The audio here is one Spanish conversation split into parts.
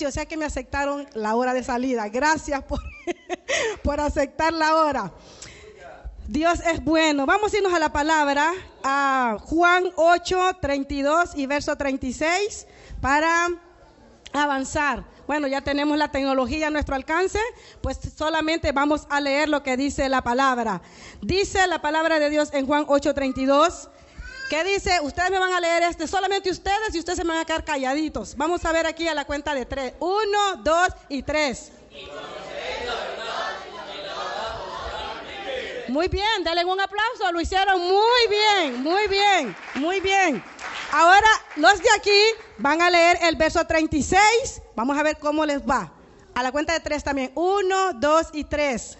o sea que me aceptaron la hora de salida. Gracias por, por aceptar la hora. Dios es bueno. Vamos a irnos a la palabra, a Juan 8, 32 y verso 36, para avanzar. Bueno, ya tenemos la tecnología a nuestro alcance, pues solamente vamos a leer lo que dice la palabra. Dice la palabra de Dios en Juan 8, 32. ¿Qué dice? Ustedes me van a leer este, solamente ustedes y ustedes se van a quedar calladitos. Vamos a ver aquí a la cuenta de tres. Uno, dos y tres. Muy bien, denle un aplauso, lo hicieron muy bien, muy bien, muy bien. Ahora los de aquí van a leer el verso 36, vamos a ver cómo les va. A la cuenta de tres también, uno, dos y tres.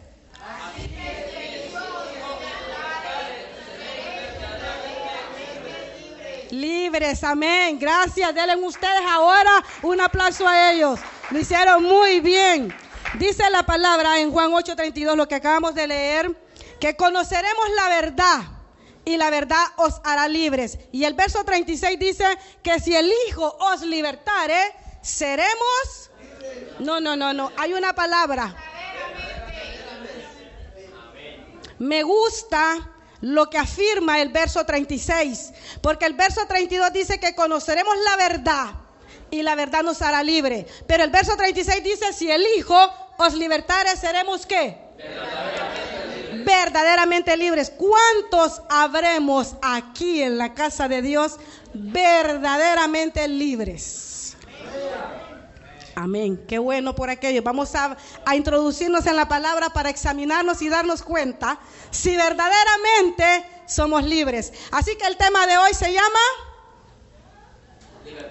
Libres, amén. Gracias. Denle ustedes ahora un aplauso a ellos. Lo hicieron muy bien. Dice la palabra en Juan 8:32, lo que acabamos de leer que conoceremos la verdad y la verdad os hará libres. Y el verso 36 dice que si el Hijo os libertare, seremos... No, no, no, no. Hay una palabra. Me gusta lo que afirma el verso 36, porque el verso 32 dice que conoceremos la verdad y la verdad nos hará libre. Pero el verso 36 dice, si el Hijo os libertare, seremos qué? verdaderamente libres. ¿Cuántos habremos aquí en la casa de Dios verdaderamente libres? Qué bueno por aquello. Vamos a, a, introducirnos en la palabra para examinarnos y darnos cuenta si verdaderamente somos libres. Así que el tema de hoy se llama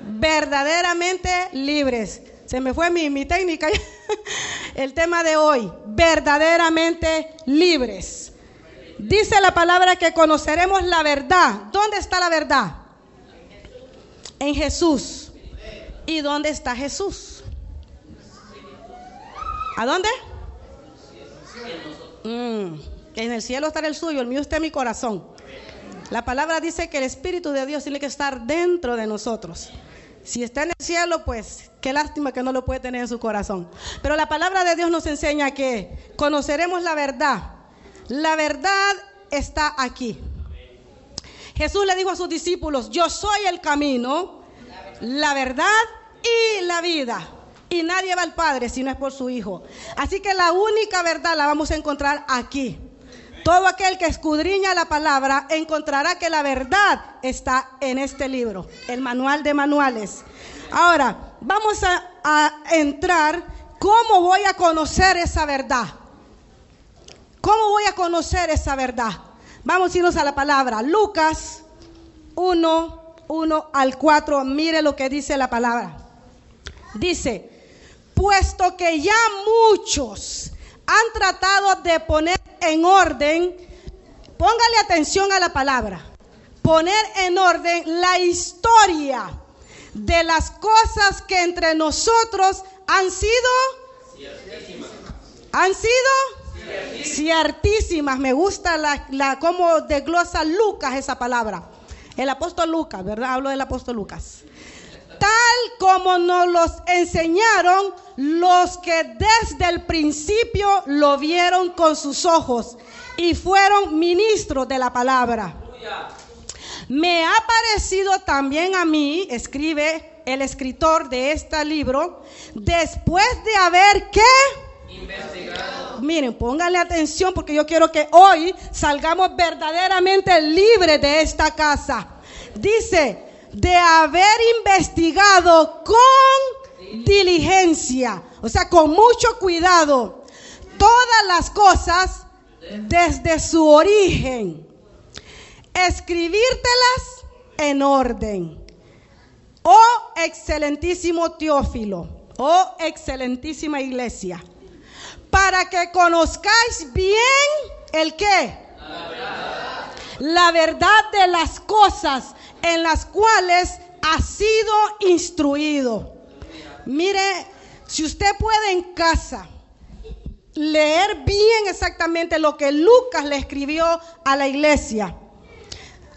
verdaderamente libres. Se me fue mi, mi técnica. El tema de hoy, verdaderamente libres. Dice la palabra que conoceremos la verdad. ¿Dónde está la verdad? En Jesús. ¿Y dónde está Jesús? ¿A dónde? Mm, en el cielo está el suyo, el mío está en mi corazón. La palabra dice que el Espíritu de Dios tiene que estar dentro de nosotros. Si está en el cielo, pues qué lástima que no lo puede tener en su corazón. Pero la palabra de Dios nos enseña que conoceremos la verdad. La verdad está aquí. Jesús le dijo a sus discípulos, yo soy el camino, la verdad y la vida. Y nadie va al Padre si no es por su Hijo. Así que la única verdad la vamos a encontrar aquí. Todo aquel que escudriña la palabra encontrará que la verdad está en este libro, el manual de manuales. Ahora, vamos a, entrar, ¿cómo voy a conocer esa verdad? ¿Cómo voy a conocer esa verdad? Vamos a irnos a la palabra. Lucas 1, 1 al 4, mire lo que dice la palabra. Dice, puesto que ya muchos han tratado de poner en orden, póngale atención a la palabra, poner en orden la historia de las cosas que entre nosotros han sido ciertísimas. han sido ciertísimas. Me gusta la, la cómo desglosa Lucas esa palabra. El apóstol Lucas, ¿verdad? Hablo del apóstol Lucas tal como nos los enseñaron los que desde el principio lo vieron con sus ojos y fueron ministros de la palabra. Me ha parecido también a mí, escribe el escritor de este libro, después de haber que... Investigado. Miren, pónganle atención porque yo quiero que hoy salgamos verdaderamente libres de esta casa. Dice, de haber investigado con diligencia, o sea, con mucho cuidado, todas las cosas desde su origen. Escribírtelas en orden. Oh excelentísimo Teófilo, oh excelentísima iglesia, para que conozcáis bien el qué. La verdad de las cosas en las cuales ha sido instruido. Mire, si usted puede en casa leer bien exactamente lo que Lucas le escribió a la iglesia,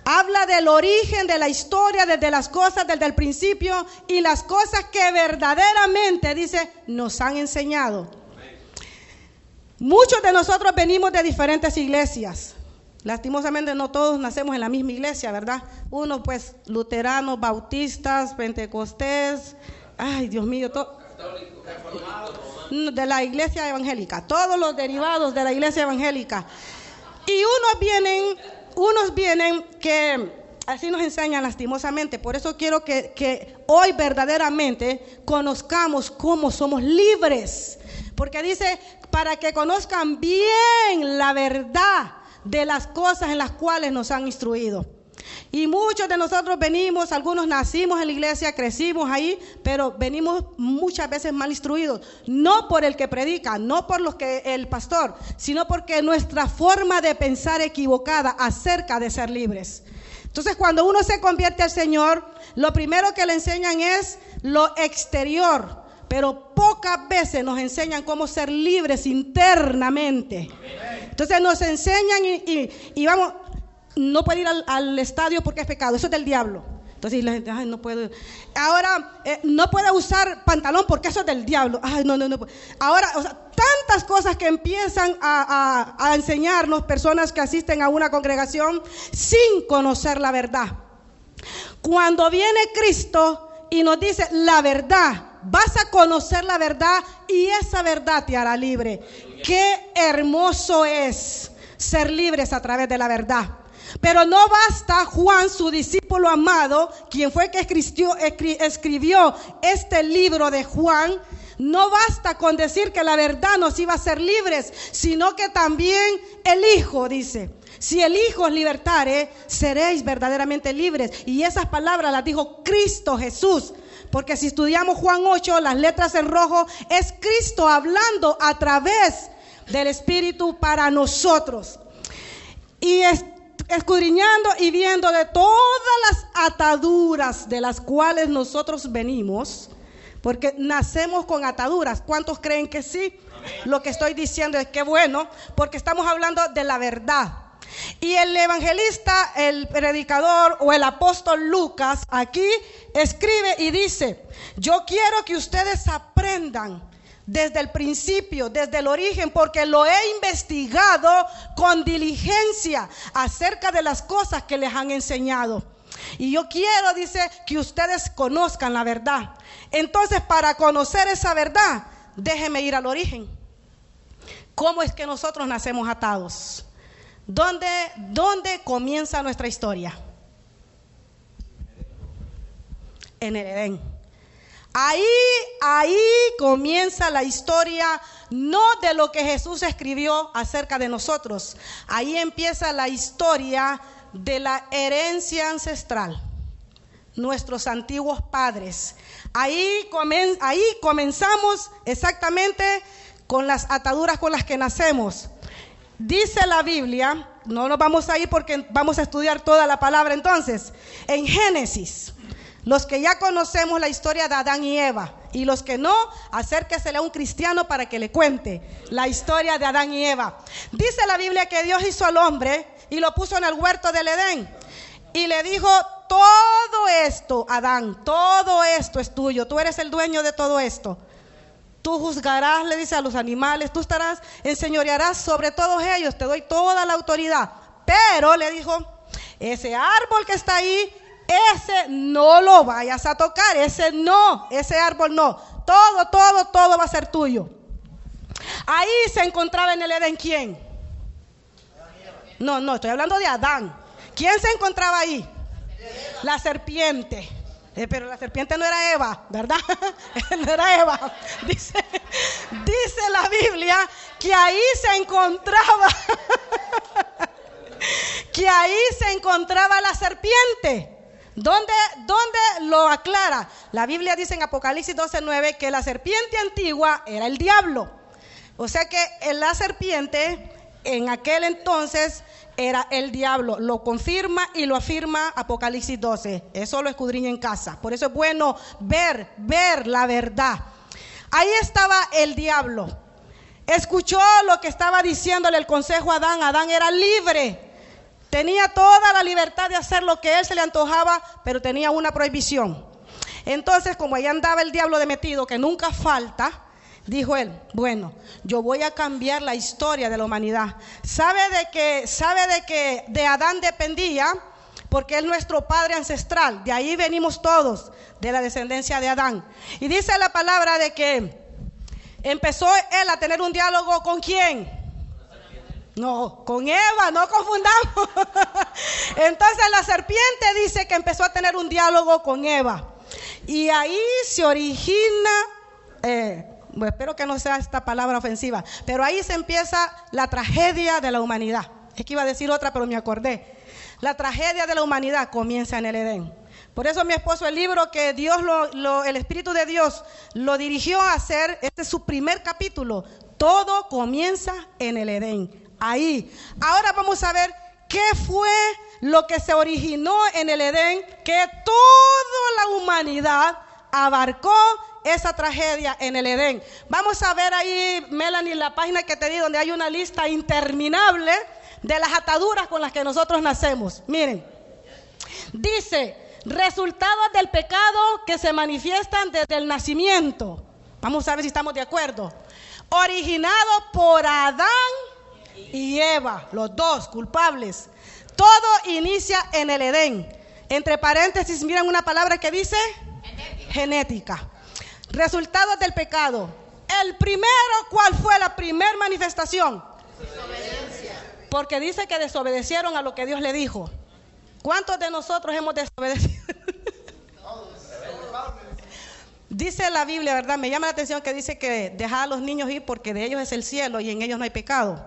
Habla del origen de la historia, desde las cosas, desde el principio y las cosas que verdaderamente, dice, nos han enseñado. Muchos de nosotros venimos de diferentes iglesias. Lastimosamente no todos nacemos en la misma iglesia, ¿verdad? Uno pues luteranos, bautistas, pentecostés, ay Dios mío, todo de la iglesia evangélica, todos los derivados de la iglesia evangélica. Y unos vienen, unos vienen que así nos enseñan lastimosamente. Por eso quiero que, que hoy verdaderamente conozcamos cómo somos libres. Porque dice, para que conozcan bien la verdad de las cosas en las cuales nos han instruido. Y muchos de nosotros venimos, algunos nacimos en la iglesia, crecimos ahí, pero venimos muchas veces mal instruidos, no por el que predica, no por los que el pastor, sino porque nuestra forma de pensar equivocada acerca de ser libres. Entonces, cuando uno se convierte al Señor, lo primero que le enseñan es lo exterior, pero pocas veces nos enseñan cómo ser libres internamente. Entonces nos enseñan y, vamos, no puede ir al, estadio porque es pecado, eso es del diablo. Entonces la gente, ay, no puedo. Ahora, eh, no puede usar pantalón porque eso es del diablo. Ay, no, no, no. Ahora, tantas cosas que empiezan a enseñarnos personas que asisten a una congregación sin conocer la verdad. Cuando viene Cristo y nos dice la verdad, vas a conocer la verdad y esa verdad te hará libre. Qué hermoso es ser libres a través de la verdad. Pero no basta Juan, su discípulo amado, quien fue que escribió, este libro de Juan, no basta con decir que la verdad nos iba a hacer libres, sino que también el Hijo dice, si el Hijo os libertare, seréis verdaderamente libres. Y esas palabras las dijo Cristo Jesús. Porque si estudiamos Juan 8, las letras en rojo, es Cristo hablando a través del Espíritu para nosotros. Y escudriñando y viendo de todas las ataduras de las cuales nosotros venimos, porque nacemos con ataduras. ¿Cuántos creen que sí? Lo que estoy diciendo es que bueno, porque estamos hablando de la verdad. Y el evangelista, el predicador o el apóstol Lucas aquí escribe y dice, yo quiero que ustedes aprendan desde el principio, desde el origen, porque lo he investigado con diligencia acerca de las cosas que les han enseñado. Y yo quiero, dice, que ustedes conozcan la verdad. Entonces, para conocer esa verdad, déjenme ir al origen. ¿Cómo es que nosotros nacemos atados? ¿Dónde, dónde comienza nuestra historia? En el Edén. Ahí, ahí comienza la historia, no de lo que Jesús escribió acerca de nosotros. Ahí empieza la historia de la herencia ancestral, nuestros antiguos padres. Ahí, ahí comenzamos exactamente con las ataduras con las que nacemos. Dice la Biblia, no nos vamos a ir porque vamos a estudiar toda la palabra entonces, en Génesis los que ya conocemos la historia de Adán y Eva y los que no, acérquesele a un cristiano para que le cuente la historia de Adán y Eva. Dice la Biblia que Dios hizo al hombre y lo puso en el huerto del Edén y le dijo, todo esto, Adán, todo esto es tuyo, tú eres el dueño de todo esto. Tú juzgarás, le dice a los animales, tú estarás, enseñorearás sobre todos ellos, te doy toda la autoridad. Pero le dijo, ese árbol que está ahí ese no lo vayas a tocar, ese no, ese árbol no. Todo, todo, todo va a ser tuyo. Ahí se encontraba en el Edén quién? No, no, estoy hablando de Adán. ¿Quién se encontraba ahí? La serpiente. Eh, pero la serpiente no era Eva, ¿verdad? no era Eva. Dice, dice la Biblia que ahí se encontraba, que ahí se encontraba la serpiente. ¿Dónde, lo aclara? La Biblia dice en Apocalipsis 12:9 que la serpiente antigua era el diablo. O sea que la serpiente en aquel entonces era el diablo. Lo confirma y lo afirma Apocalipsis 12. Eso lo escudriña en casa. Por eso es bueno ver, ver la verdad. Ahí estaba el diablo. Escuchó lo que estaba diciéndole el consejo a Adán. Adán era libre Tenía toda la libertad de hacer lo que él se le antojaba, pero tenía una prohibición. Entonces, como ahí andaba el diablo de metido, que nunca falta, dijo él, bueno, yo voy a cambiar la historia de la humanidad. ¿Sabe de que, sabe de que de Adán dependía? Porque es nuestro padre ancestral. De ahí venimos todos, de la descendencia de Adán. Y dice la palabra de que empezó él a tener un diálogo con quién? No, con Eva, no confundamos. Entonces la serpiente dice que empezó a tener un diálogo con Eva. Y ahí se origina, eh, espero que no sea esta palabra ofensiva, pero ahí se empieza la tragedia de la humanidad. Es que iba a decir otra, pero me acordé. La tragedia de la humanidad comienza en el Edén. Por eso mi esposo, el libro que Dios, lo, el Espíritu de Dios lo dirigió a hacer, este es su primer capítulo. Todo comienza en el Edén ahí. Ahora vamos a ver qué fue lo que se originó en el Edén, que toda la humanidad abarcó esa tragedia en el Edén. Vamos a ver ahí, Melanie, la página que te di, donde hay una lista interminable de las ataduras con las que nosotros nacemos. Miren, dice, resultados del pecado que se manifiestan desde el nacimiento. Vamos a ver si estamos de acuerdo. Originado por Adán y Eva, los dos culpables. Todo inicia en el Edén. Entre paréntesis, miren una palabra que dice genética. Resultados del pecado. El primero, ¿cuál fue la primera manifestación? Desobediencia. Porque dice que desobedecieron a lo que Dios le dijo. ¿Cuántos de nosotros hemos desobedecido? dice la Biblia, ¿verdad? Me llama la atención que dice que dejar a los niños ir porque de ellos es el cielo y en ellos no hay pecado.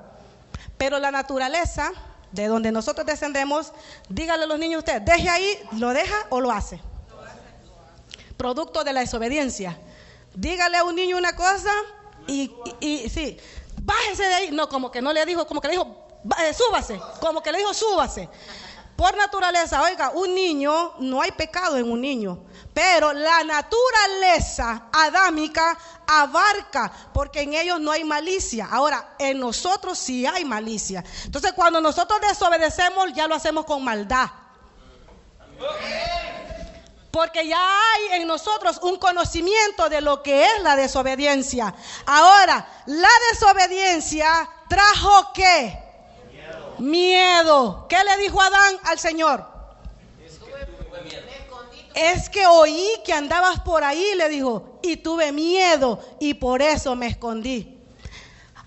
Pero la naturaleza de donde nosotros descendemos, dígale a los niños usted, deje ahí, lo deja o lo hace. Producto de la desobediencia. Dígale a un niño una cosa y, y, sí, bájese de ahí. No, como que no le dijo, como que le dijo, eh, súbase, como que le dijo, súbase. Por naturaleza, oiga, un niño, no hay pecado en un niño, pero la naturaleza adámica abarca, porque en ellos no hay malicia. Ahora, en nosotros sí hay malicia. Entonces, cuando nosotros desobedecemos, ya lo hacemos con maldad. Porque ya hay en nosotros un conocimiento de lo que es la desobediencia. Ahora, la desobediencia trajo qué? Miedo. ¿Qué le dijo Adán al Señor? Es que oí que andabas por ahí, le dijo, y tuve miedo y por eso me escondí.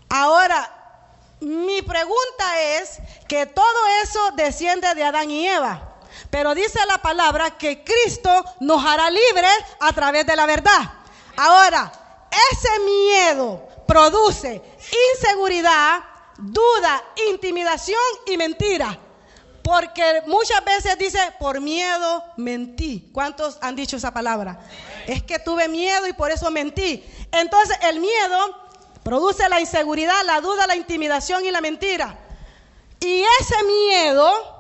Ahora, mi pregunta es que todo eso desciende de Adán y Eva. Pero dice la palabra que Cristo nos hará libres a través de la verdad. Ahora, ese miedo produce inseguridad, duda, intimidación y mentira. Porque muchas veces dice, por miedo mentí. ¿Cuántos han dicho esa palabra? Es que tuve miedo y por eso mentí. Entonces el miedo produce la inseguridad, la duda, la intimidación y la mentira. Y ese miedo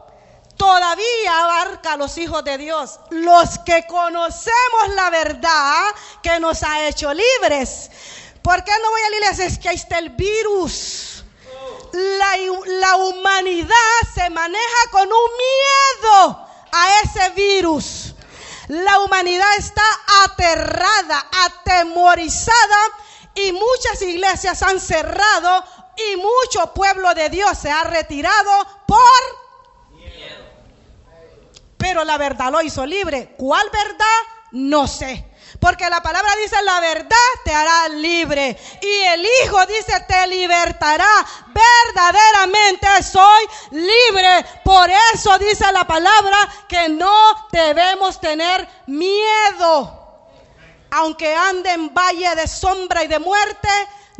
todavía abarca a los hijos de Dios, los que conocemos la verdad que nos ha hecho libres. ¿Por qué no voy a la iglesia? Es que ahí está el virus la, humanidad se maneja con un miedo a ese virus. La humanidad está aterrada, atemorizada y muchas iglesias han cerrado y mucho pueblo de Dios se ha retirado por. Pero la verdad lo hizo libre. ¿Cuál verdad? No sé. Porque la palabra dice, la verdad te hará libre. Y el Hijo dice, te libertará. Verdaderamente soy libre. Por eso dice la palabra que no debemos tener miedo. Aunque ande en valle de sombra y de muerte,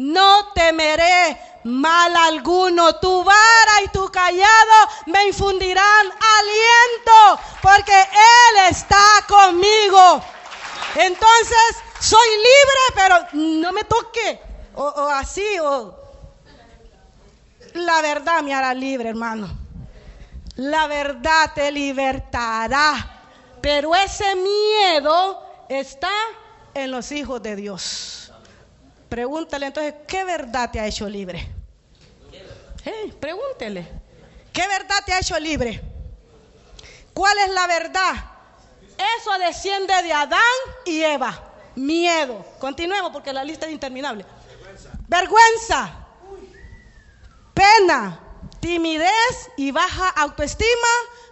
no temeré mal alguno. Tu vara y tu callado me infundirán aliento, porque Él está conmigo. Entonces, soy libre, pero no me toque. O, así, o... La verdad me hará libre, hermano. La verdad te libertará. Pero ese miedo está en los hijos de Dios. Pregúntale entonces, ¿qué verdad te ha hecho libre? pregúntele. ¿Qué ¿Qué verdad te ha hecho libre? ¿Cuál es la verdad? Eso desciende de Adán y Eva. Miedo. Continuemos porque la lista es interminable. Vergüenza. Pena. Timidez y baja autoestima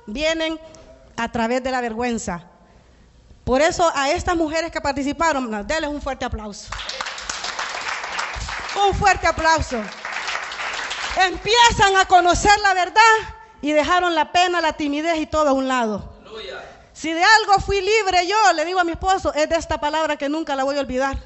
vienen a través de la vergüenza. Por eso a estas mujeres que participaron, denles un fuerte aplauso. Un fuerte aplauso. Empiezan a conocer la verdad y dejaron la pena, la timidez y todo a un lado. Si de algo fui libre yo, le digo a mi esposo, es de esta palabra que nunca la voy a olvidar.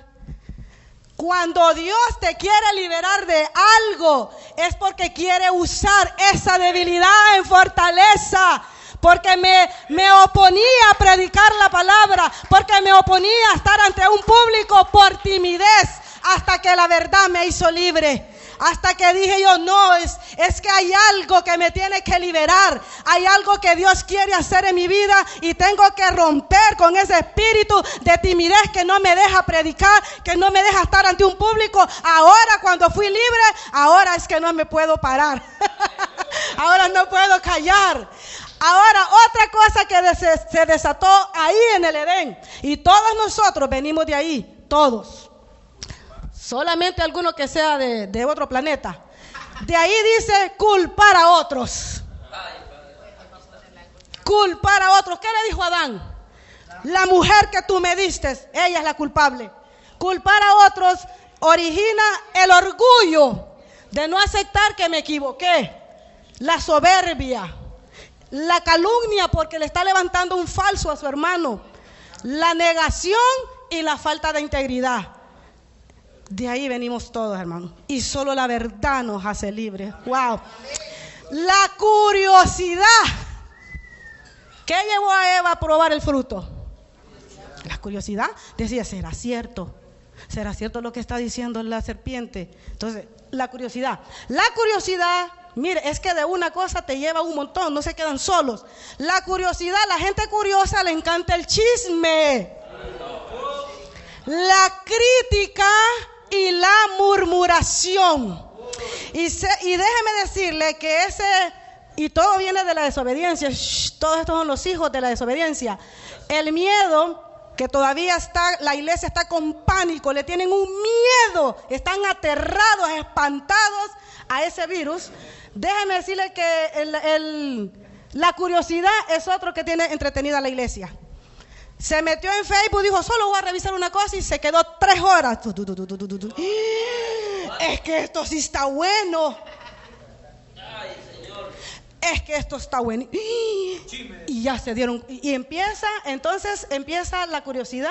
Cuando Dios te quiere liberar de algo, es porque quiere usar esa debilidad en fortaleza. Porque me, me oponía a predicar la palabra, porque me oponía a estar ante un público por timidez, hasta que la verdad me hizo libre. Hasta que dije yo, no, es, es que hay algo que me tiene que liberar. Hay algo que Dios quiere hacer en mi vida y tengo que romper con ese espíritu de timidez que no me deja predicar, que no me deja estar ante un público. Ahora cuando fui libre, ahora es que no me puedo parar. ahora no puedo callar. Ahora, otra cosa que se desató ahí en el Edén. Y todos nosotros venimos de ahí, todos. Solamente alguno que sea de, otro planeta. De ahí dice culpar a otros. Culpar a otros. ¿Qué le dijo Adán? La mujer que tú me diste, ella es la culpable. Culpar a otros origina el orgullo de no aceptar que me equivoqué. La soberbia. La calumnia porque le está levantando un falso a su hermano. La negación y la falta de integridad. De ahí venimos todos, hermano. Y solo la verdad nos hace libres. Wow. La curiosidad. ¿Qué llevó a Eva a probar el fruto? La curiosidad. Decía, ¿será cierto? ¿Será cierto lo que está diciendo la serpiente? Entonces, la curiosidad. La curiosidad, mire, es que de una cosa te lleva un montón, no se quedan solos. La curiosidad, la gente curiosa le encanta el chisme. La crítica y la murmuración. Y, déjeme decirle que ese, y todo viene de la desobediencia, todos estos son los hijos de la desobediencia. El miedo, que todavía está, la iglesia está con pánico, le tienen un miedo, están aterrados, espantados a ese virus. Déjeme decirle que la curiosidad es otro que tiene entretenida la iglesia. Se metió en Facebook, dijo, solo voy a revisar una cosa y se quedó tres horas. Es que esto sí está bueno. Es que esto está bueno. Y ya se dieron. Y empieza, entonces empieza la curiosidad,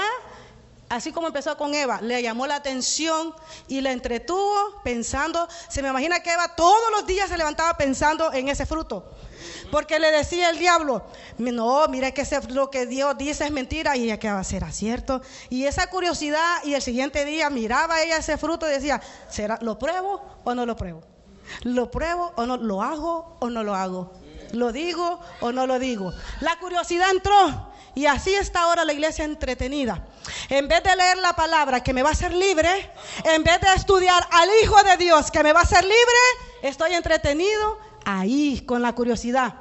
así como empezó con Eva. Le llamó la atención y la entretuvo pensando. Se me imagina que Eva todos los días se levantaba pensando en ese fruto. Porque le decía el diablo, no, mira que lo que Dios dice es mentira y ya que va a ser cierto. Y esa curiosidad y el siguiente día miraba ella ese fruto y decía, ¿será, ¿lo pruebo o no lo pruebo? ¿Lo pruebo o no lo hago o no lo hago? ¿Lo digo o no lo digo? La curiosidad entró y así está ahora la iglesia entretenida. En vez de leer la palabra que me va a hacer libre, en vez de estudiar al Hijo de Dios que me va a hacer libre, estoy entretenido ahí con la curiosidad.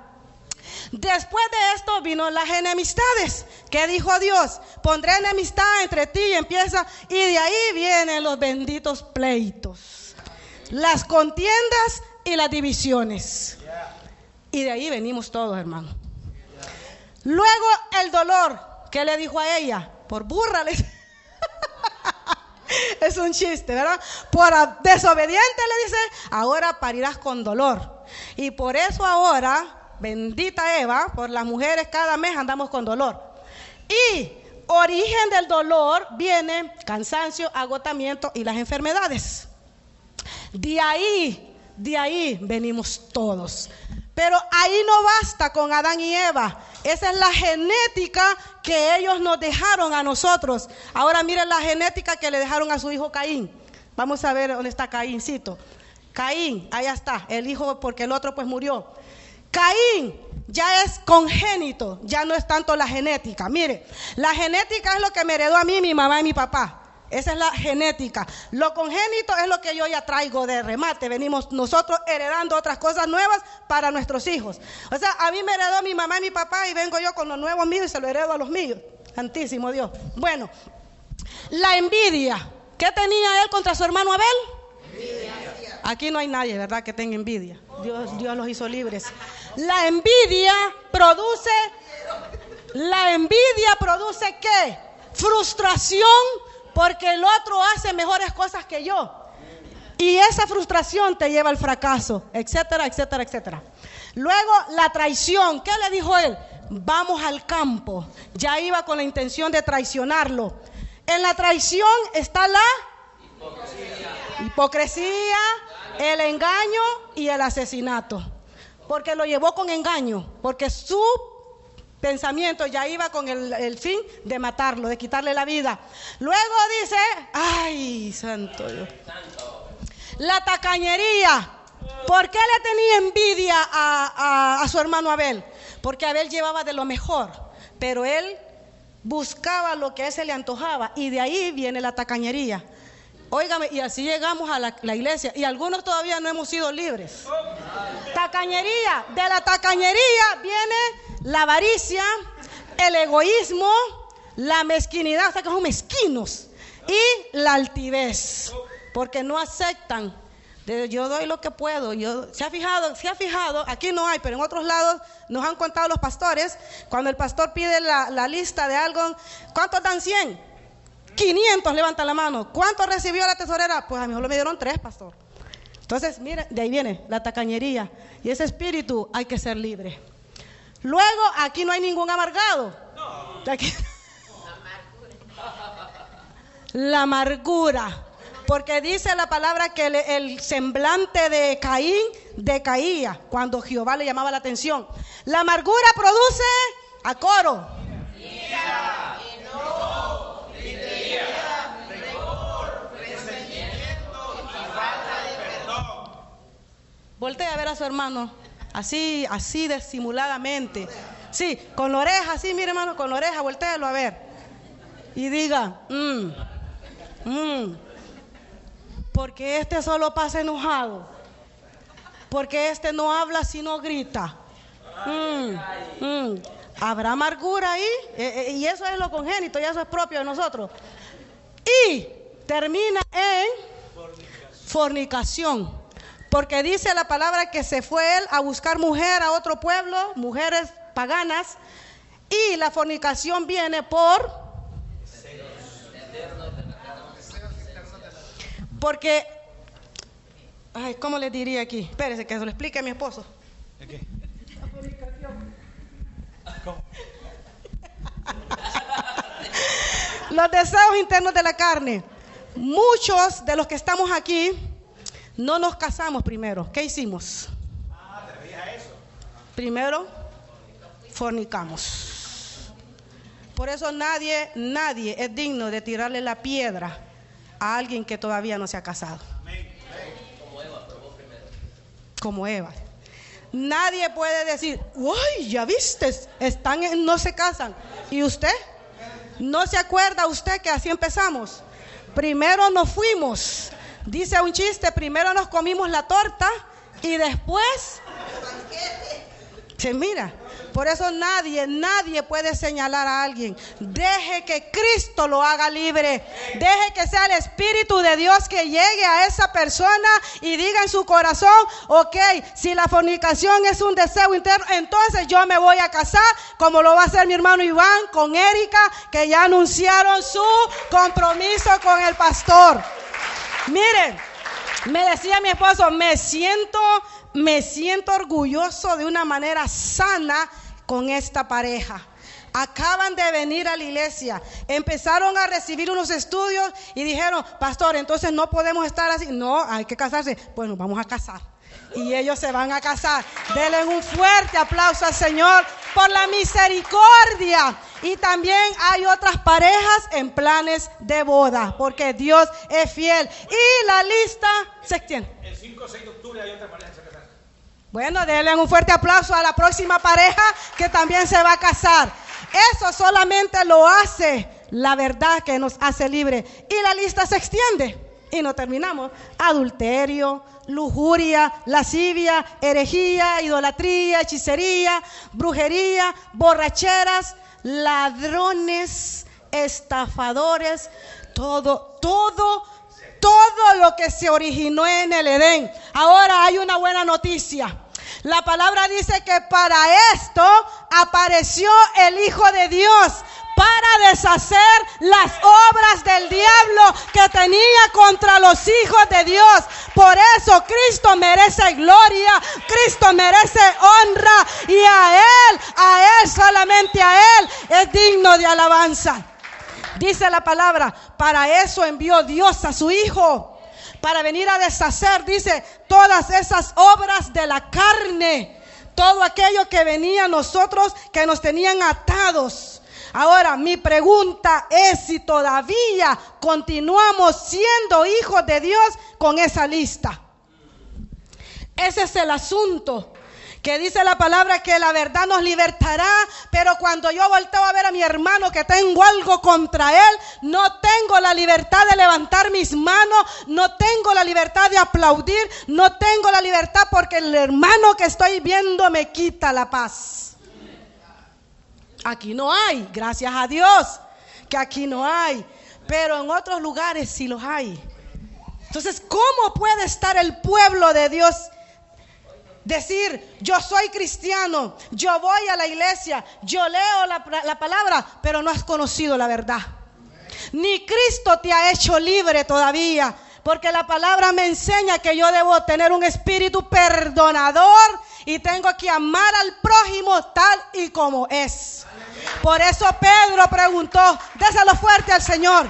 Después de esto vino las enemistades. ¿Qué dijo Dios? Pondré enemistad entre ti y empieza. Y de ahí vienen los benditos pleitos. Las contiendas y las divisiones. Y de ahí venimos todos, hermano. Luego el dolor. ¿Qué le dijo a ella? Por burra es un chiste, ¿verdad? Por desobediente le dice, ahora parirás con dolor. Y por eso ahora, bendita Eva, por las mujeres cada mes andamos con dolor. Y origen del dolor viene cansancio, agotamiento y las enfermedades. De ahí, de ahí venimos todos. Pero ahí no basta con Adán y Eva. Esa es la genética que ellos nos dejaron a nosotros. Ahora miren la genética que le dejaron a su hijo Caín. Vamos a ver dónde está Caíncito. Caín, allá está, el hijo porque el otro pues murió. Caín ya es congénito, ya no es tanto la genética. Mire, la genética es lo que me heredó a mí mi mamá y mi papá. Esa es la genética. Lo congénito es lo que yo ya traigo de remate. Venimos nosotros heredando otras cosas nuevas para nuestros hijos. O sea, a mí me heredó mi mamá y mi papá y vengo yo con los nuevos míos y se lo heredo a los míos. Santísimo Dios. Bueno, la envidia. ¿Qué tenía él contra su hermano Abel? Aquí no hay nadie, ¿verdad?, que tenga envidia. Dios, Dios los hizo libres. La envidia produce, la envidia produce qué? Frustración porque el otro hace mejores cosas que yo. Y esa frustración te lleva al fracaso, etcétera, etcétera, etcétera. Luego la traición, ¿qué le dijo él? Vamos al campo. Ya iba con la intención de traicionarlo. En la traición está la hipocresía, hipocresía el engaño y el asesinato. Porque lo llevó con engaño, porque su pensamiento ya iba con el, fin de matarlo, de quitarle la vida. Luego dice, ay, santo Dios. La tacañería. ¿Por qué le tenía envidia a, a su hermano Abel? Porque Abel llevaba de lo mejor, pero él buscaba lo que a él se le antojaba y de ahí viene la tacañería. Óigame, y así llegamos a la, iglesia. Y algunos todavía no hemos sido libres. Tacañería. De la tacañería viene la avaricia, el egoísmo, la mezquinidad, sea que son mezquinos. Y la altivez. Porque no aceptan. yo doy lo que puedo. ¿Se ha fijado? ¿Se ha fijado? Aquí no hay, pero en otros lados nos han contado los pastores. Cuando el pastor pide la, la lista de algo, ¿cuántos dan 100? 500 levanta la mano. ¿Cuánto recibió la tesorera? Pues a mí solo me dieron tres, pastor. Entonces, mire, de ahí viene la tacañería. Y ese espíritu hay que ser libre. Luego, aquí no hay ningún amargado. Aquí... La amargura. Porque dice la palabra que el, semblante de Caín decaía cuando Jehová le llamaba la atención. La amargura produce a coro. Voltea a ver a su hermano, así, así disimuladamente. Sí, con la oreja, así, mire hermano, con la oreja, voltealo a ver. Y diga, mmm, mmm, porque este solo pasa enojado. Porque este no habla sino grita. Mm, mm. Habrá amargura ahí. Eh, eh, y eso es lo congénito, y eso es propio de nosotros. Y termina en fornicación. Porque dice la palabra que se fue él a buscar mujer a otro pueblo, mujeres paganas, y la fornicación viene por... Porque, ay, ¿cómo le diría aquí? Espérese que se lo explique a mi esposo. qué? La fornicación. ¿Cómo? Los deseos internos de la carne. Muchos de los que estamos aquí no nos casamos primero. ¿Qué hicimos? Primero, fornicamos. Por eso nadie, nadie es digno de tirarle la piedra a alguien que todavía no se ha casado. Como Eva, Como Eva. Nadie puede decir, uy, ya viste, están, no se casan. ¿Y usted? ¿No se acuerda usted que así empezamos? Primero nos fuimos Dice un chiste, primero nos comimos la torta y después se mira. Por eso nadie, nadie puede señalar a alguien. Deje que Cristo lo haga libre. Deje que sea el Espíritu de Dios que llegue a esa persona y diga en su corazón, ok, si la fornicación es un deseo interno, entonces yo me voy a casar, como lo va a hacer mi hermano Iván con Erika, que ya anunciaron su compromiso con el pastor. Miren, me decía mi esposo, me siento, me siento orgulloso de una manera sana con esta pareja. Acaban de venir a la iglesia, empezaron a recibir unos estudios y dijeron, pastor, entonces no podemos estar así. No, hay que casarse. Bueno, vamos a casar y ellos se van a casar. Denle un fuerte aplauso al Señor por la misericordia. Y también hay otras parejas en planes de boda, porque Dios es fiel. Y la lista se extiende. El 5 o 6 de octubre hay otra pareja que se casar. Bueno, denle un fuerte aplauso a la próxima pareja que también se va a casar. Eso solamente lo hace la verdad que nos hace libre. Y la lista se extiende. Y no terminamos. Adulterio, lujuria, lascivia, herejía, idolatría, hechicería, brujería, borracheras, ladrones, estafadores, todo, todo, todo lo que se originó en el Edén. Ahora hay una buena noticia. La palabra dice que para esto apareció el Hijo de Dios para deshacer las obras del diablo que tenía contra los hijos de Dios. Por eso Cristo merece gloria, Cristo merece honra y a Él, a Él, solamente a Él es digno de alabanza. Dice la palabra, para eso envió Dios a su Hijo, para venir a deshacer, dice, todas esas obras de la carne, todo aquello que venía a nosotros, que nos tenían atados. Ahora, mi pregunta es si todavía continuamos siendo hijos de Dios con esa lista. Ese es el asunto. Que dice la palabra que la verdad nos libertará, pero cuando yo volteo a ver a mi hermano que tengo algo contra él, no tengo la libertad de levantar mis manos, no tengo la libertad de aplaudir, no tengo la libertad porque el hermano que estoy viendo me quita la paz. Aquí no hay, gracias a Dios que aquí no hay, pero en otros lugares sí los hay. Entonces, ¿cómo puede estar el pueblo de Dios? Decir, yo soy cristiano, yo voy a la iglesia, yo leo la, la, palabra, pero no has conocido la verdad. Ni Cristo te ha hecho libre todavía, porque la palabra me enseña que yo debo tener un espíritu perdonador y tengo que amar al prójimo tal y como es. Por eso Pedro preguntó, déselo fuerte al Señor.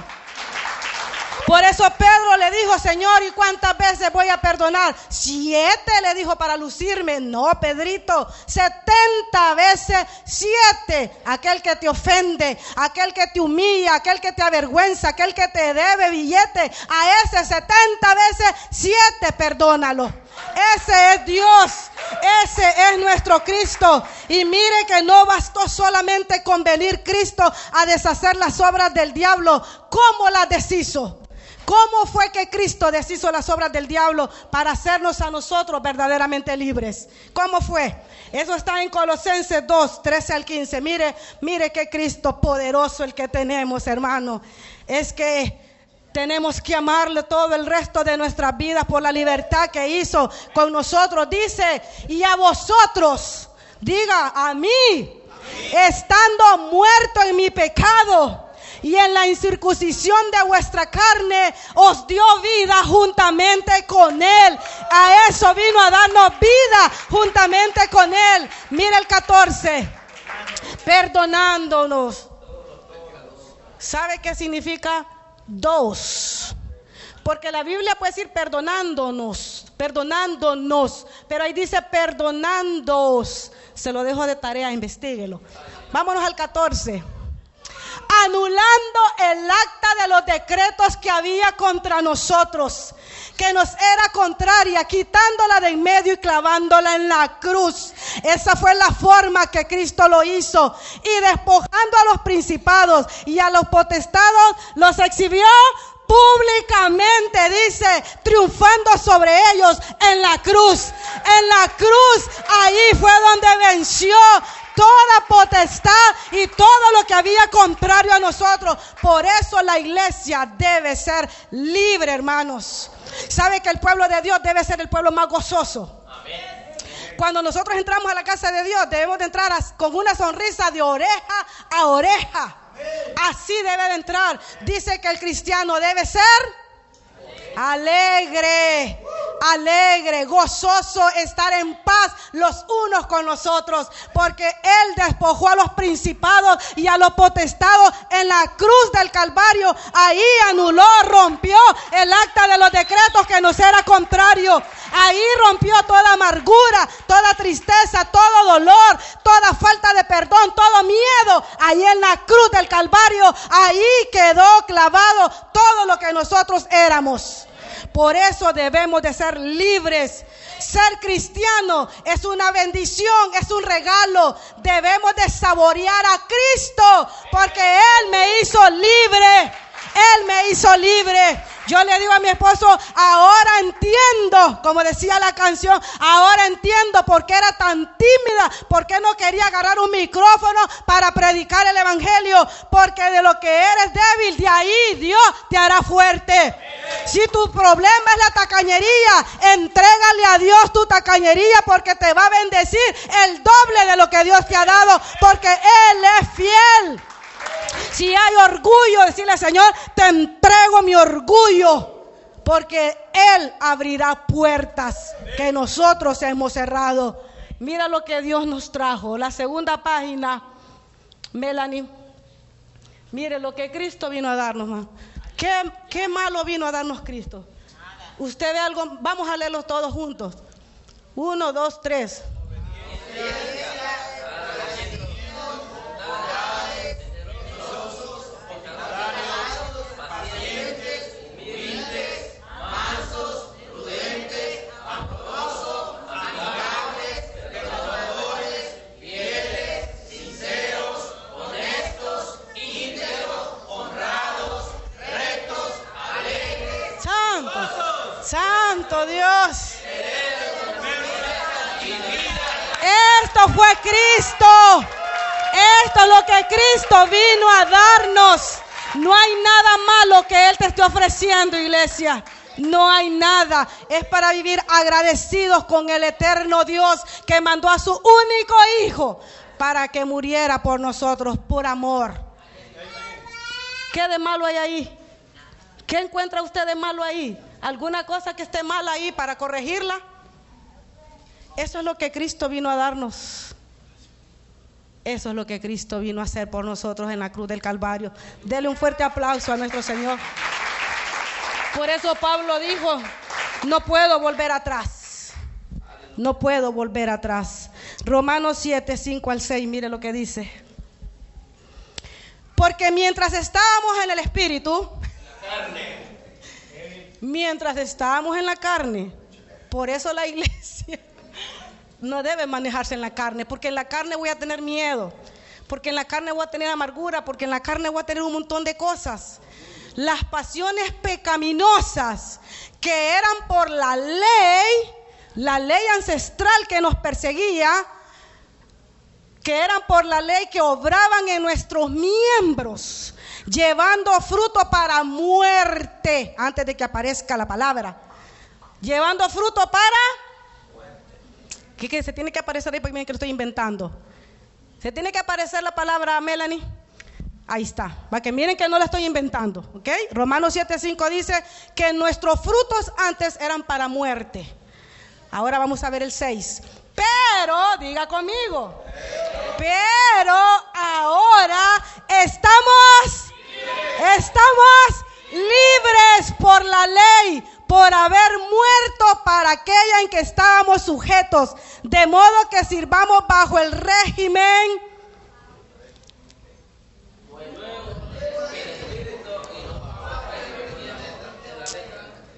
Por eso Pedro le dijo, Señor, ¿y cuántas veces voy a perdonar? Siete le dijo para lucirme. No, Pedrito, setenta veces siete. Aquel que te ofende, aquel que te humilla, aquel que te avergüenza, aquel que te debe billete, a ese setenta veces siete, perdónalo. Ese es Dios, ese es nuestro Cristo. Y mire que no bastó solamente con venir Cristo a deshacer las obras del diablo. ¿Cómo las deshizo? ¿Cómo fue que Cristo deshizo las obras del diablo para hacernos a nosotros verdaderamente libres? ¿Cómo fue? Eso está en Colosenses 2, 13 al 15. Mire, mire qué Cristo poderoso el que tenemos, hermano. Es que tenemos que amarle todo el resto de nuestras vidas por la libertad que hizo con nosotros. Dice, y a vosotros, diga, a mí, estando muerto en mi pecado y en la incircuncisión de vuestra carne os dio vida juntamente con Él. A eso vino a darnos vida juntamente con Él. Mira el 14. Perdonándonos. ¿Sabe qué significa? Dos. Porque la Biblia puede decir perdonándonos, perdonándonos, pero ahí dice perdonándoos. Se lo dejo de tarea, investiguelo. Vámonos al 14 anulando el acta de los decretos que había contra nosotros, que nos era contraria, quitándola de en medio y clavándola en la cruz. Esa fue la forma que Cristo lo hizo. Y despojando a los principados y a los potestados, los exhibió públicamente, dice, triunfando sobre ellos en la cruz. En la cruz, ahí fue donde venció toda potestad y todo lo que había contrario a nosotros. Por eso la iglesia debe ser libre, hermanos. ¿Sabe que el pueblo de Dios debe ser el pueblo más gozoso? Cuando nosotros entramos a la casa de Dios, debemos de entrar con una sonrisa de oreja a oreja. Así debe de entrar. Dice que el cristiano debe ser alegre, alegre, gozoso estar en paz los unos con los otros, porque Él despojó a los principados y a los potestados en la cruz del Calvario. Ahí anuló, rompió el acta de los decretos que nos era contrario. Ahí rompió toda amargura, toda tristeza, todo dolor, toda falta de perdón, todo miedo. Ahí en la cruz del Calvario, ahí quedó clavado todo lo que nosotros éramos. Por eso debemos de ser libres. ser cristiano es una bendición, es un regalo. Debemos de saborear a Cristo porque Él me hizo libre. Él me hizo libre. Yo le digo a mi esposo, ahora entiendo, como decía la canción, ahora entiendo por qué era tan tímida, por qué no quería agarrar un micrófono para predicar el Evangelio, porque de lo que eres débil, de ahí Dios te hará fuerte. Si tu problema es la tacañería, entrégale a Dios tu tacañería porque te va a bendecir el doble de lo que Dios te ha dado, porque Él es fiel. Si hay orgullo, decirle, Señor, te entrego mi orgullo. Porque Él abrirá puertas que nosotros hemos cerrado. Mira lo que Dios nos trajo. La segunda página, Melanie. Mire lo que Cristo vino a darnos, ¿Qué, ¿Qué, malo vino a darnos Cristo? Usted ve algo, vamos a leerlo todos juntos. Uno, dos, tres. Dios. Esto fue Cristo. Esto es lo que Cristo vino a darnos. No hay nada malo que Él te esté ofreciendo, iglesia. No hay nada. Es para vivir agradecidos con el eterno Dios que mandó a su único Hijo para que muriera por nosotros, por amor. ¿Qué de malo hay ahí? ¿Qué encuentra usted de malo ahí? Alguna cosa que esté mal ahí para corregirla. Eso es lo que Cristo vino a darnos. Eso es lo que Cristo vino a hacer por nosotros en la cruz del Calvario. Dele un fuerte aplauso a nuestro Señor. Por eso Pablo dijo, no puedo volver atrás. No puedo volver atrás. Romanos 7, 5 al 6, mire lo que dice. Porque mientras estábamos en el Espíritu, mientras estábamos en la carne. Por eso la iglesia no debe manejarse en la carne, porque en la carne voy a tener miedo, porque en la carne voy a tener amargura, porque en la carne voy a tener un montón de cosas. Las pasiones pecaminosas que eran por la ley, la ley ancestral que nos perseguía, que eran por la ley que obraban en nuestros miembros, llevando fruto para muerte, antes de que aparezca la palabra. Llevando fruto para... ¿Qué, qué se tiene que aparecer ahí porque miren que lo estoy inventando? Se tiene que aparecer la palabra Melanie. Ahí está, para que miren que no la estoy inventando, ¿ok? Romanos 7:5 dice que nuestros frutos antes eran para muerte. Ahora vamos a ver el 6. Pero, diga conmigo, pero ahora estamos Estamos libres por la ley, por haber muerto para aquella en que estábamos sujetos, de modo que sirvamos bajo el régimen.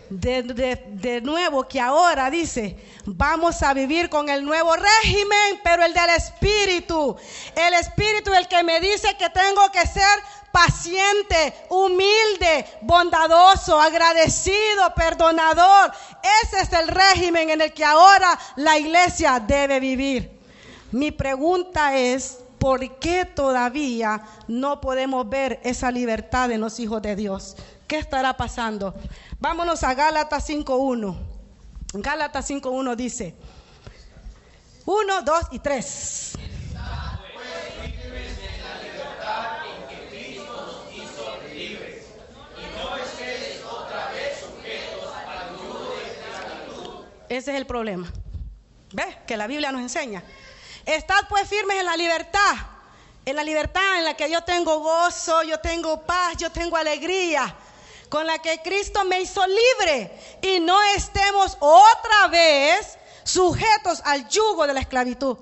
De, de, nuevo que ahora dice, vamos a vivir con el nuevo régimen, pero el del Espíritu. El Espíritu el que me dice que tengo que ser paciente, humilde, bondadoso, agradecido, perdonador. Ese es el régimen en el que ahora la iglesia debe vivir. Mi pregunta es, ¿por qué todavía no podemos ver esa libertad en los hijos de Dios? ¿Qué estará pasando? Vámonos a Gálatas 5.1. Gálatas 5.1 dice, 1, 2 y 3. Ese es el problema. ¿Ves? Que la Biblia nos enseña. Estad pues firmes en la libertad. En la libertad en la que yo tengo gozo, yo tengo paz, yo tengo alegría. Con la que Cristo me hizo libre. Y no estemos otra vez sujetos al yugo de la esclavitud.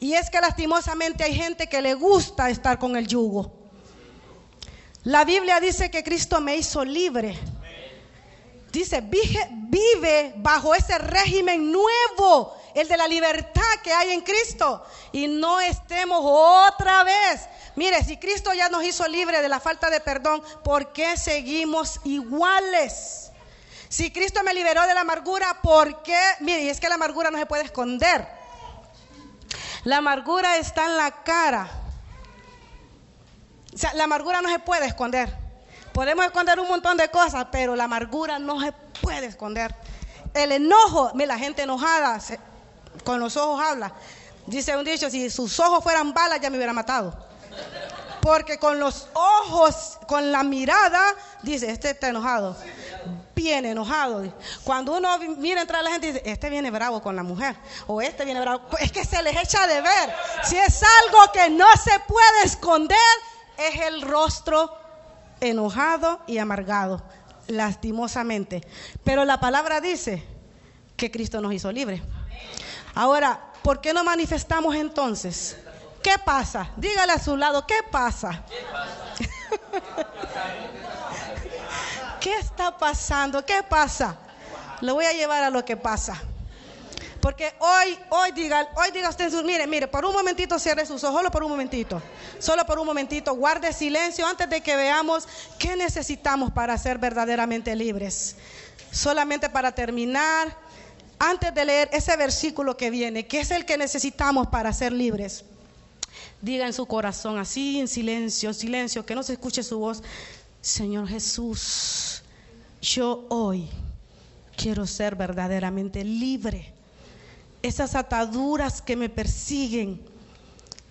Y es que lastimosamente hay gente que le gusta estar con el yugo. La Biblia dice que Cristo me hizo libre. Dice, vive bajo ese régimen nuevo, el de la libertad que hay en Cristo. Y no estemos otra vez. Mire, si Cristo ya nos hizo libre de la falta de perdón, ¿por qué seguimos iguales? Si Cristo me liberó de la amargura, ¿por qué? Mire, y es que la amargura no se puede esconder. La amargura está en la cara. O sea, la amargura no se puede esconder. Podemos esconder un montón de cosas, pero la amargura no se puede esconder. El enojo, mira, la gente enojada con los ojos habla. Dice un dicho, si sus ojos fueran balas ya me hubiera matado. Porque con los ojos, con la mirada, dice, este está enojado. Viene enojado. Cuando uno mira entrar a la gente, dice, este viene bravo con la mujer. O este viene bravo. Es que se les echa de ver. Si es algo que no se puede esconder, es el rostro enojado y amargado. Lastimosamente. Pero la palabra dice que Cristo nos hizo libre. Ahora, ¿por qué no manifestamos entonces? ¿Qué pasa? Dígale a su lado, ¿qué pasa? ¿Qué, está pasando? ¿Qué pasa? Le voy a llevar a lo que pasa. Porque hoy, hoy diga, hoy diga usted, mire, mire, por un momentito cierre sus ojos, solo por un momentito, solo por un momentito, guarde silencio antes de que veamos qué necesitamos para ser verdaderamente libres. Solamente para terminar, antes de leer ese versículo que viene, que es el que necesitamos para ser libres. Diga en su corazón, así en silencio, silencio, que no se escuche su voz. Señor Jesús, yo hoy quiero ser verdaderamente libre. Esas ataduras que me persiguen,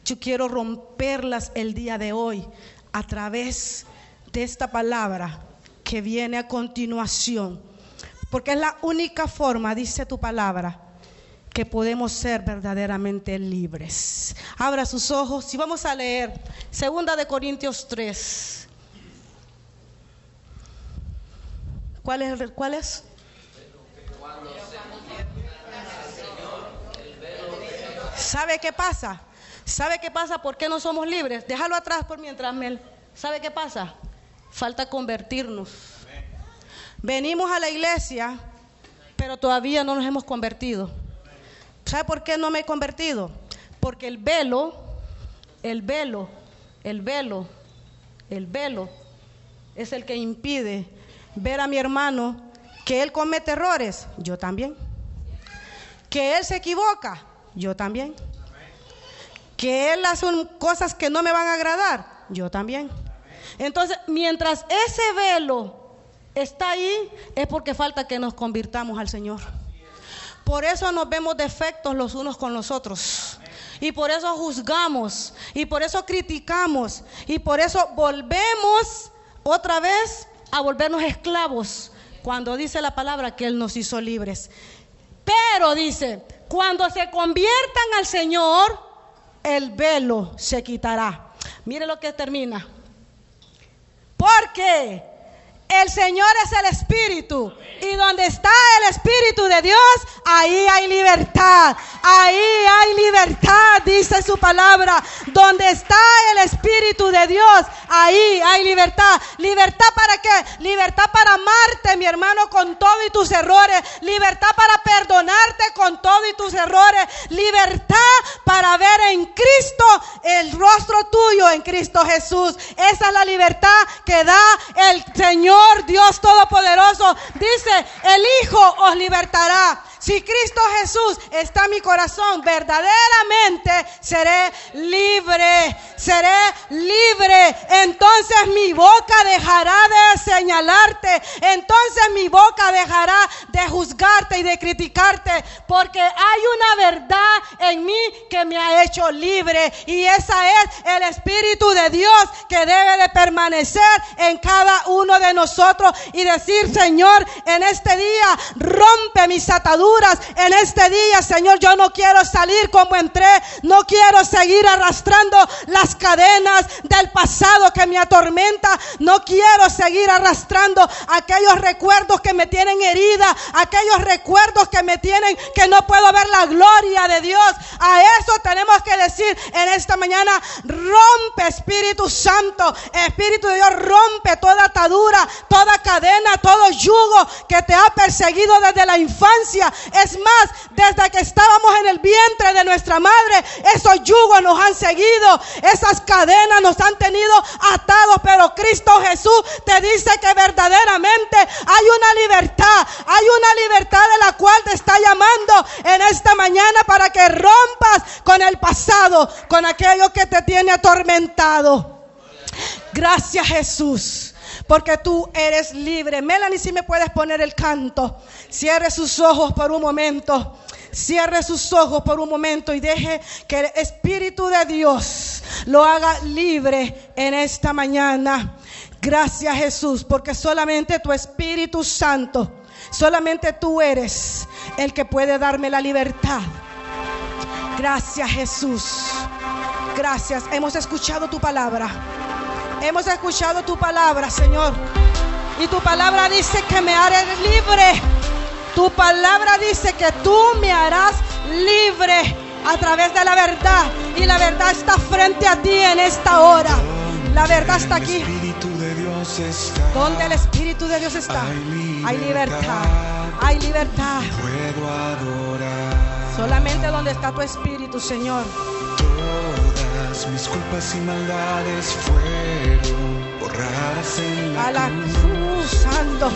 yo quiero romperlas el día de hoy a través de esta palabra que viene a continuación. Porque es la única forma, dice tu palabra, que podemos ser verdaderamente libres. Abra sus ojos y vamos a leer Segunda de Corintios 3. ¿Cuál es? ¿Cuál es? ¿Sabe qué pasa? ¿Sabe qué pasa? ¿Por qué no somos libres? Déjalo atrás por mientras, Mel. ¿Sabe qué pasa? Falta convertirnos. Venimos a la iglesia, pero todavía no nos hemos convertido. ¿Sabe por qué no me he convertido? Porque el velo, el velo, el velo, el velo es el que impide ver a mi hermano que él comete errores, yo también. Que él se equivoca, yo también. Que él hace cosas que no me van a agradar, yo también. Entonces, mientras ese velo está ahí, es porque falta que nos convirtamos al Señor. Por eso nos vemos defectos los unos con los otros. Y por eso juzgamos. Y por eso criticamos. Y por eso volvemos otra vez a volvernos esclavos. Cuando dice la palabra que Él nos hizo libres. Pero dice, cuando se conviertan al Señor, el velo se quitará. Mire lo que termina. Porque el Señor es el Espíritu. Y donde está el Espíritu de Dios, ahí hay libertad. Ahí hay libertad, dice su palabra. Donde está el Espíritu de Dios, ahí hay libertad. ¿Libertad para Libertad para amarte, mi hermano, con todo y tus errores. Libertad para perdonarte con todo y tus errores. Libertad para ver en Cristo el rostro tuyo en Cristo Jesús. Esa es la libertad que da el Señor Dios Todopoderoso, dice, el Hijo os libertará. Si Cristo Jesús está en mi corazón, verdaderamente seré libre, seré libre. Entonces mi boca dejará de señalarte, entonces mi boca dejará de juzgarte y de criticarte, porque hay una verdad en mí que me ha hecho libre y esa es el Espíritu de Dios que debe de permanecer en cada uno de nosotros y decir, Señor, en este día rompe mis ataduras en este día, Señor. Yo no quiero salir como entré. No quiero seguir arrastrando las cadenas del pasado que me atormenta. No quiero seguir arrastrando aquellos recuerdos que me tienen herida. Aquellos recuerdos que me tienen que no puedo ver la gloria de Dios. A eso tenemos que decir en esta mañana, rompe Espíritu Santo, Espíritu de Dios, rompe toda atadura, toda cadena, todo yugo que te ha perseguido desde la infancia. Es más, desde que estábamos en el vientre de nuestra madre, esos yugos nos han seguido, esas cadenas nos han tenido atados, pero Cristo Jesús te dice que verdaderamente hay una libertad, hay una libertad de la cual te está llamando en esta mañana para que rompas con el pasado, con aquello que te tiene atormentado. Gracias Jesús porque tú eres libre. Melanie, si me puedes poner el canto. Cierre sus ojos por un momento. Cierre sus ojos por un momento y deje que el Espíritu de Dios lo haga libre en esta mañana. Gracias Jesús, porque solamente tu Espíritu Santo, solamente tú eres el que puede darme la libertad. Gracias Jesús. Gracias. Hemos escuchado tu palabra. Hemos escuchado tu palabra, Señor. Y tu palabra dice que me haré libre. Tu palabra dice que tú me harás libre a través de la verdad. Y la verdad está frente a ti en esta hora. La verdad está aquí. Donde el Espíritu de Dios está, hay libertad. Hay libertad. Puedo adorar. Solamente donde está tu Espíritu, Señor mis culpas y maldades fueron borradas en la, a la cruz, santo.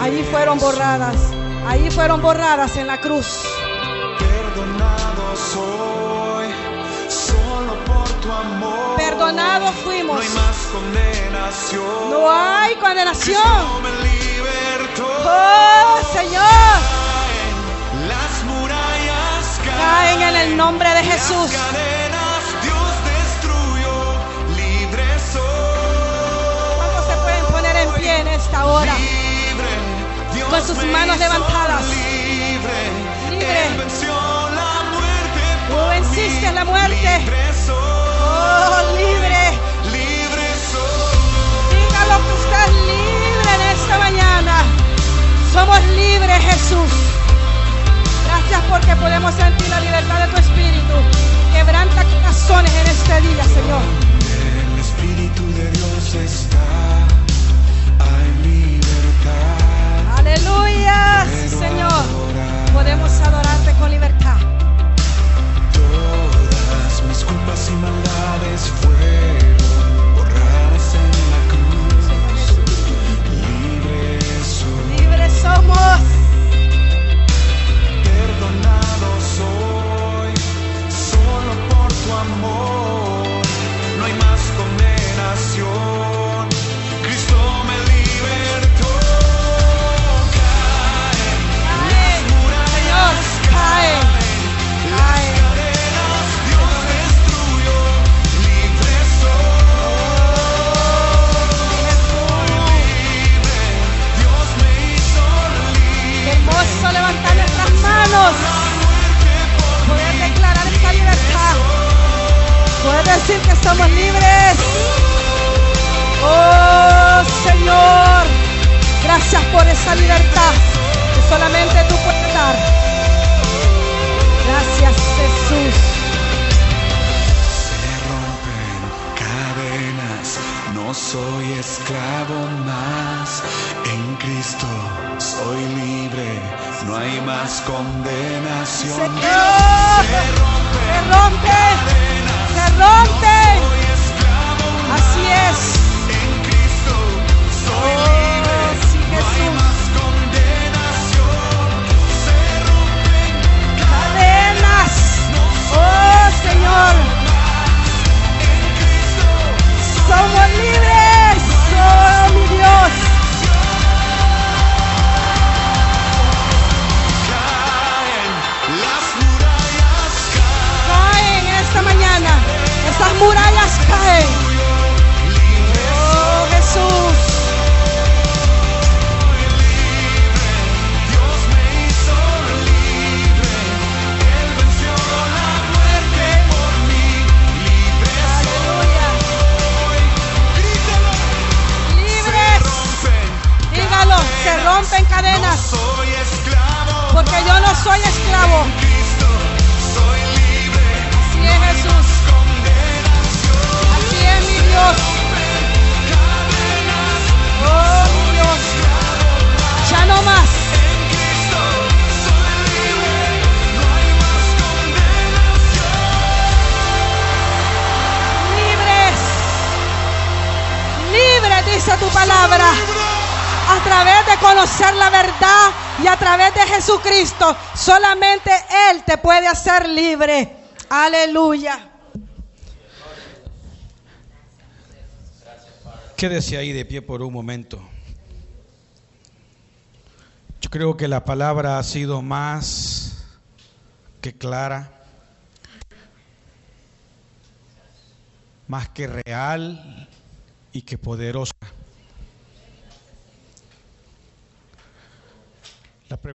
Allí fueron borradas, ahí fueron borradas en la cruz. Perdonado soy, solo por tu amor. Perdonado fuimos. No hay más condenación. No hay condenación. Cristo me libertó. Oh, Señor. Caen las murallas Caen en el nombre de Jesús. Esta hora? Con sus manos levantadas. Libre. Por venciste la muerte. Oh, libre. Dígalo que usted es libre en esta mañana. Somos libres, Jesús. Gracias porque podemos sentir la libertad de tu espíritu. Quebranta corazones en este día, Señor. El Espíritu de Dios está. Aleluya, sí, Señor. Podemos adorarte con libertad. Todas mis culpas y maldades fueron borradas en la cruz. Libre soy. Libres somos. Esa libertad que solamente tú puedes dar. Gracias Jesús. Se rompen cadenas, no soy esclavo más. En Cristo soy libre, no hay más condenación. Señor, Se rompe, cadenas, se rompe. Así es. en Cristo soy Oh, libre, sí, Jesús. Libres. Oh mi Dios. caen las murallas caen. Caen en esta mañana. Esas murallas soy esclavo, porque yo no soy esclavo. En Cristo soy libre. Así es Jesús. Así es mi Dios. Oh Dios. Ya no más. Libre. Libres. Libres dice tu palabra. A través de conocer la verdad y a través de Jesucristo, solamente Él te puede hacer libre. Aleluya. Quédese ahí de pie por un momento. Yo creo que la palabra ha sido más que clara, más que real y que poderosa. La